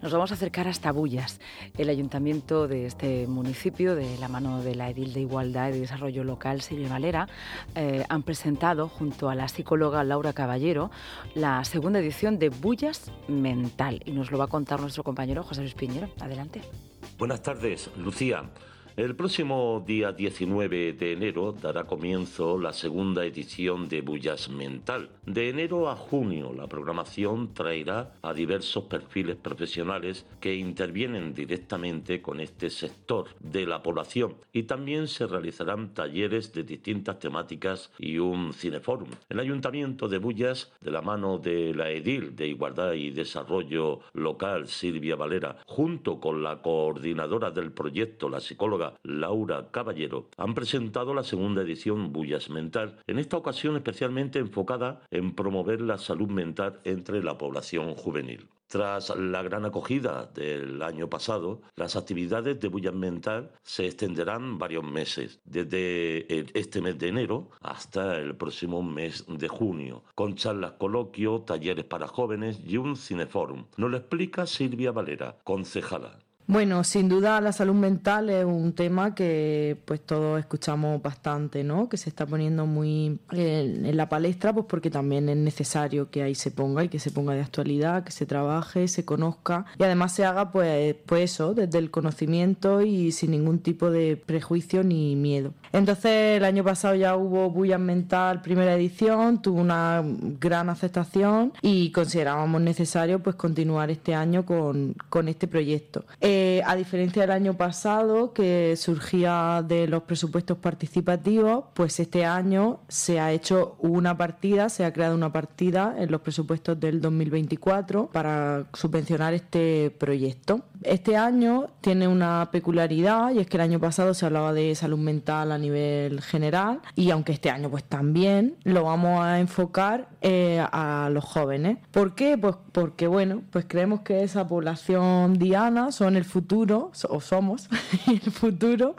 Nos vamos a acercar hasta Bullas. El ayuntamiento de este municipio, de la mano de la Edil de Igualdad y Desarrollo Local, Silvia Valera, eh, han presentado, junto a la psicóloga Laura Caballero, la segunda edición de Bullas Mental. Y nos lo va a contar nuestro compañero José Luis Piñero. Adelante. Buenas tardes, Lucía. El próximo día 19 de enero dará comienzo la segunda edición de Bullas Mental. De enero a junio la programación traerá a diversos perfiles profesionales que intervienen directamente con este sector de la población y también se realizarán talleres de distintas temáticas y un cineforum. El Ayuntamiento de Bullas, de la mano de la Edil de Igualdad y Desarrollo Local Silvia Valera, junto con la coordinadora del proyecto, la psicóloga Laura Caballero, han presentado la segunda edición Bullas Mental, en esta ocasión especialmente enfocada en promover la salud mental entre la población juvenil. Tras la gran acogida del año pasado, las actividades de Bullas Mental se extenderán varios meses, desde este mes de enero hasta el próximo mes de junio, con charlas, coloquios, talleres para jóvenes y un cineforum. Nos lo explica Silvia Valera, concejala. Bueno, sin duda la salud mental es un tema que pues todos escuchamos bastante, ¿no? Que se está poniendo muy en, la palestra, pues porque también es necesario que ahí se ponga y que se ponga de actualidad, que se trabaje, se conozca y además se haga pues, pues eso, desde el conocimiento y sin ningún tipo de prejuicio ni miedo. Entonces el año pasado ya hubo Bullas Mental primera edición, tuvo una gran aceptación y considerábamos necesario pues continuar este año con, con este proyecto. Eh, a diferencia del año pasado, que surgía de los presupuestos participativos, pues este año se ha hecho una partida, se ha creado una partida en los presupuestos del 2024 para subvencionar este proyecto. Este año tiene una peculiaridad y es que el año pasado se hablaba de salud mental a nivel general y aunque este año pues también lo vamos a enfocar eh, a los jóvenes. ¿Por qué? Pues porque bueno, pues creemos que esa población diana son el futuro, o somos el futuro,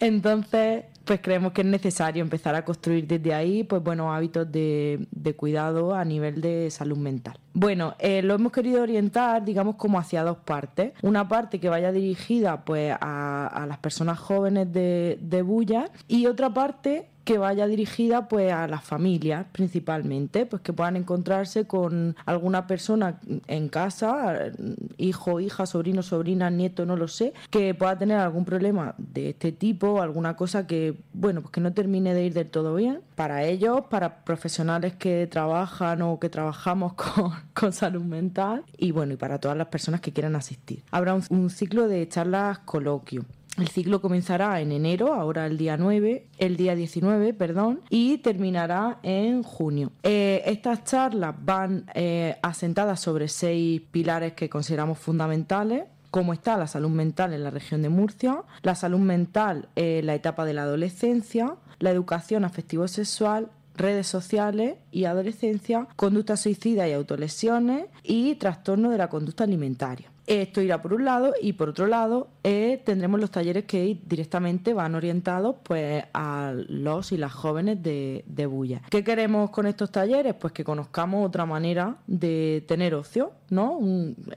entonces pues creemos que es necesario empezar a construir desde ahí pues buenos hábitos de, cuidado a nivel de salud mental. Bueno, eh, lo hemos querido orientar, digamos, como hacia dos partes. Una parte que vaya dirigida pues a, las personas jóvenes de, de Bulla y otra parte que vaya dirigida pues a las familias principalmente, pues que puedan encontrarse con alguna persona en casa, hijo, hija, sobrino, sobrina, nieto, no lo sé, que pueda tener algún problema de este tipo, alguna cosa que, bueno, pues que no termine de ir del todo bien para ellos, para profesionales que trabajan o que trabajamos con, salud mental y bueno, y para todas las personas que quieran asistir. Habrá un, ciclo de charlas coloquio el ciclo comenzará en enero, ahora el día 9, el día 19, perdón, y terminará en junio. Eh, estas charlas van eh, asentadas sobre seis pilares que consideramos fundamentales cómo está la salud mental en la región de Murcia, la salud mental en la etapa de la adolescencia, la educación afectivo-sexual, redes sociales y adolescencia, conducta suicida y autolesiones y trastorno de la conducta alimentaria. Esto irá por un lado y por otro lado eh, tendremos los talleres que directamente van orientados pues a los y las jóvenes de, de Bulla. ¿Qué queremos con estos talleres? Pues que conozcamos otra manera de tener ocio, ¿no?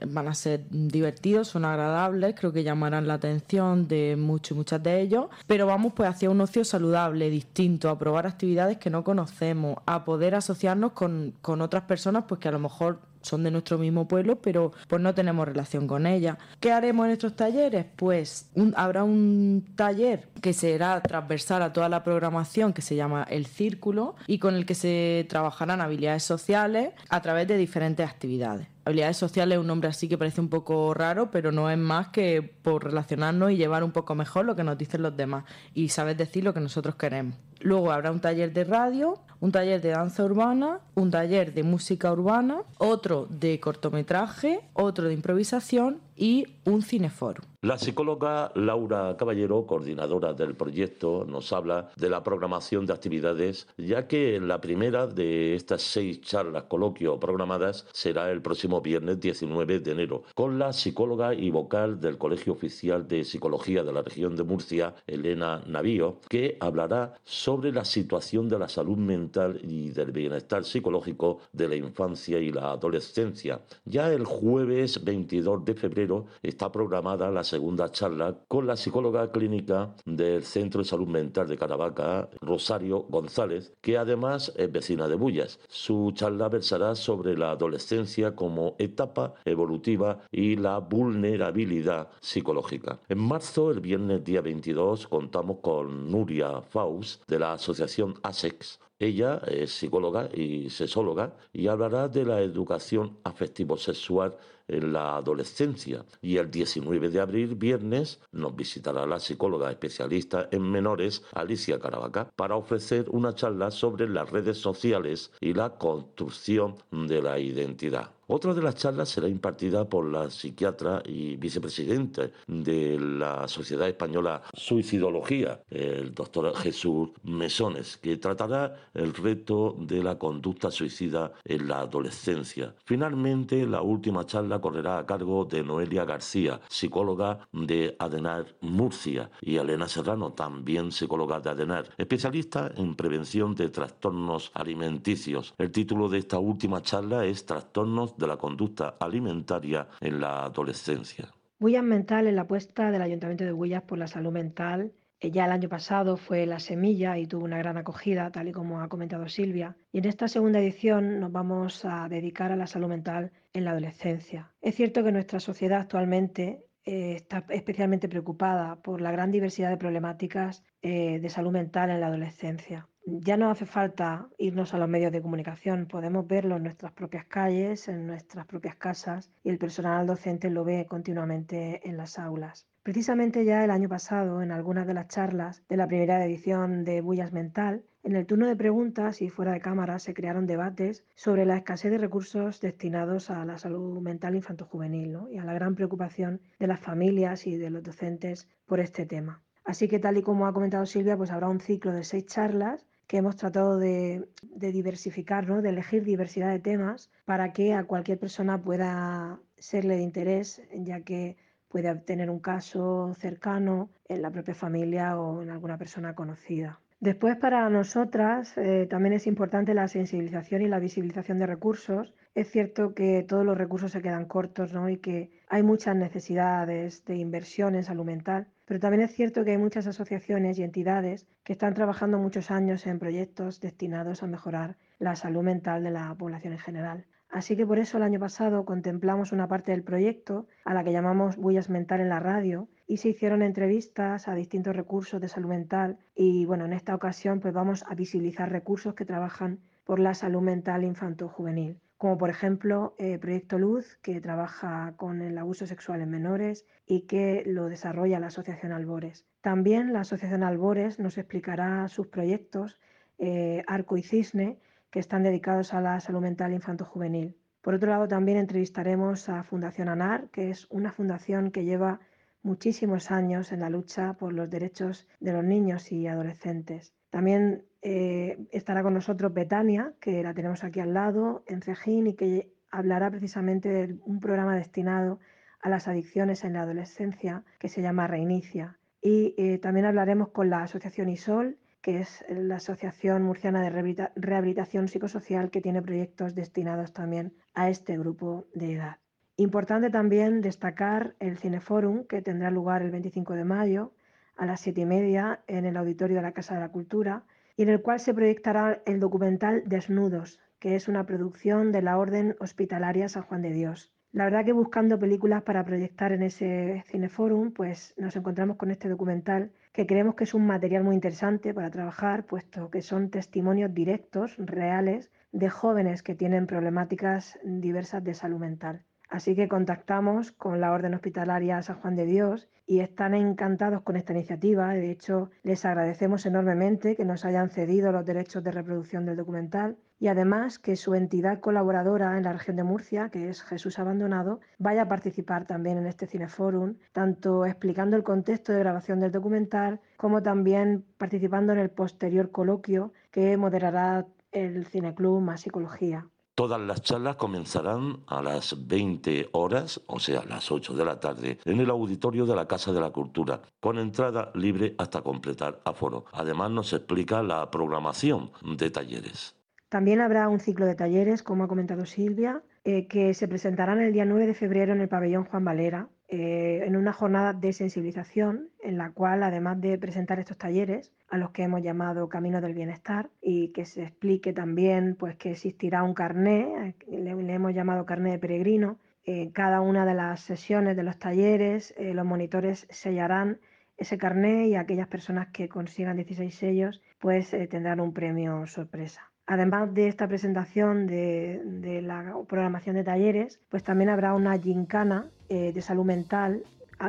van a ser divertidos, son agradables, creo que llamarán la atención de muchos y muchas de ellos, pero vamos pues hacia un ocio saludable, distinto, a probar actividades que no conocemos, a poder asociarnos con, con otras personas pues que a lo mejor son de nuestro mismo pueblo, pero pues no tenemos relación con ellas. ¿Qué haremos en estos talleres? Pues habrá un taller que será transversal a toda la programación que se llama El Círculo y con el que se trabajarán habilidades sociales a través de diferentes actividades. Habilidades sociales es un nombre así que parece un poco raro, pero no es más que por relacionarnos y llevar un poco mejor lo que nos dicen los demás y saber decir lo que nosotros queremos. Luego habrá un taller de radio, un taller de danza urbana, un taller de música urbana, otro de cortometraje, otro de improvisación y un cineforo. La psicóloga Laura Caballero, coordinadora del proyecto, nos habla de la programación de actividades, ya que la primera de estas seis charlas coloquio programadas será el próximo viernes 19 de enero, con la psicóloga y vocal del Colegio Oficial de Psicología de la región de Murcia, Elena Navío, que hablará sobre la situación de la salud mental y del bienestar psicológico de la infancia y la adolescencia. Ya el jueves 22 de febrero está programada la segunda charla con la psicóloga clínica del Centro de Salud Mental de Caravaca, Rosario González, que además es vecina de Bullas. Su charla versará sobre la adolescencia como etapa evolutiva y la vulnerabilidad psicológica. En marzo, el viernes día 22, contamos con Nuria Faust de la Asociación ASEX, ella es psicóloga y sexóloga y hablará de la educación afectivo-sexual en la adolescencia. Y el 19 de abril, viernes, nos visitará la psicóloga especialista en menores, Alicia Caravaca, para ofrecer una charla sobre las redes sociales y la construcción de la identidad. Otra de las charlas será impartida por la psiquiatra y vicepresidente de la Sociedad Española Suicidología, el doctor Jesús Mesones, que tratará el reto de la conducta suicida en la adolescencia. Finalmente, la última charla correrá a cargo de Noelia García, psicóloga de Adenar Murcia, y Elena Serrano, también psicóloga de Adenar, especialista en prevención de trastornos alimenticios. El título de esta última charla es Trastornos de la conducta alimentaria en la adolescencia. Huellas Mental es la apuesta del Ayuntamiento de Huellas por la salud mental. Ya el año pasado fue la semilla y tuvo una gran acogida, tal y como ha comentado Silvia. Y en esta segunda edición nos vamos a dedicar a la salud mental en la adolescencia. Es cierto que nuestra sociedad actualmente eh, está especialmente preocupada por la gran diversidad de problemáticas eh, de salud mental en la adolescencia ya no hace falta irnos a los medios de comunicación, podemos verlo en nuestras propias calles, en nuestras propias casas y el personal docente lo ve continuamente en las aulas. Precisamente ya el año pasado, en algunas de las charlas de la primera edición de Bullas Mental, en el turno de preguntas y fuera de cámara se crearon debates sobre la escasez de recursos destinados a la salud mental infanto-juvenil y a la gran preocupación de las familias y de los docentes por este tema. Así que tal y como ha comentado Silvia, pues habrá un ciclo de seis charlas que hemos tratado de, diversificar, de elegir diversidad de temas para que a cualquier persona pueda serle de interés, ya que puede tener un caso cercano en la propia familia o en alguna persona conocida. Después, para nosotras, eh, también es importante la sensibilización y la visibilización de recursos. Es cierto que todos los recursos se quedan cortos y que hay muchas necesidades de inversión en salud mental pero también es cierto que hay muchas asociaciones y entidades que están trabajando muchos años en proyectos destinados a mejorar la salud mental de la población en general. Así que por eso el año pasado contemplamos una parte del proyecto a la que llamamos Bullas Mental en la radio y se hicieron entrevistas a distintos recursos de salud mental y bueno, en esta ocasión pues vamos a visibilizar recursos que trabajan por la salud mental infanto-juvenil como por ejemplo eh, Proyecto Luz, que trabaja con el abuso sexual en menores y que lo desarrolla la Asociación Albores. También la Asociación Albores nos explicará sus proyectos eh, Arco y Cisne, que están dedicados a la salud mental infanto-juvenil. Por otro lado, también entrevistaremos a Fundación ANAR, que es una fundación que lleva muchísimos años en la lucha por los derechos de los niños y adolescentes. También eh, estará con nosotros Betania, que la tenemos aquí al lado, en Cejín, y que hablará precisamente de un programa destinado a las adicciones en la adolescencia que se llama Reinicia. Y eh, también hablaremos con la Asociación ISOL, que es la Asociación Murciana de Rehabilitación Psicosocial, que tiene proyectos destinados también a este grupo de edad. Importante también destacar el Cineforum, que tendrá lugar el 25 de mayo a las siete y media en el auditorio de la Casa de la Cultura, y en el cual se proyectará el documental Desnudos, que es una producción de la Orden Hospitalaria San Juan de Dios. La verdad que buscando películas para proyectar en ese cineforum, pues nos encontramos con este documental que creemos que es un material muy interesante para trabajar, puesto que son testimonios directos, reales, de jóvenes que tienen problemáticas diversas de salud mental. Así que contactamos con la Orden Hospitalaria San Juan de Dios y están encantados con esta iniciativa. De hecho, les agradecemos enormemente que nos hayan cedido los derechos de reproducción del documental y además que su entidad colaboradora en la región de Murcia, que es Jesús Abandonado, vaya a participar también en este Cineforum, tanto explicando el contexto de grabación del documental como también participando en el posterior coloquio que moderará el Cineclub Más Psicología. Todas las charlas comenzarán a las 20 horas, o sea, las 8 de la tarde, en el auditorio de la Casa de la Cultura, con entrada libre hasta completar aforo. Además, nos explica la programación de talleres. También habrá un ciclo de talleres, como ha comentado Silvia, eh, que se presentarán el día 9 de febrero en el pabellón Juan Valera eh, en una jornada de sensibilización en la cual, además de presentar estos talleres, a los que hemos llamado Camino del Bienestar, y que se explique también pues, que existirá un carné, le, hemos llamado carné de peregrino, en cada una de las sesiones de los talleres, eh, los monitores sellarán ese carné y aquellas personas que consigan 16 sellos, pues eh, tendrán un premio sorpresa. Además de esta presentación de, la programación de talleres, pues también habrá una gincana eh, de salud mental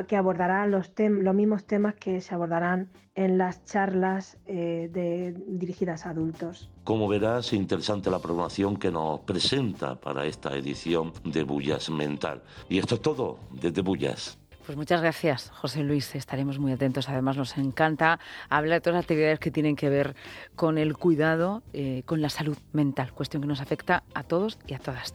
que abordará los, los, mismos temas que se abordarán en las charlas eh, dirigidas a adultos. Como verás, interesante la programación que nos presenta para esta edición de Bullas Mental. Y esto es todo desde Bullas. Pues muchas gracias, José Luis. Estaremos muy atentos. Además, nos encanta hablar de todas las actividades que tienen que ver con el cuidado, eh, con la salud mental, cuestión que nos afecta a todos y a todas.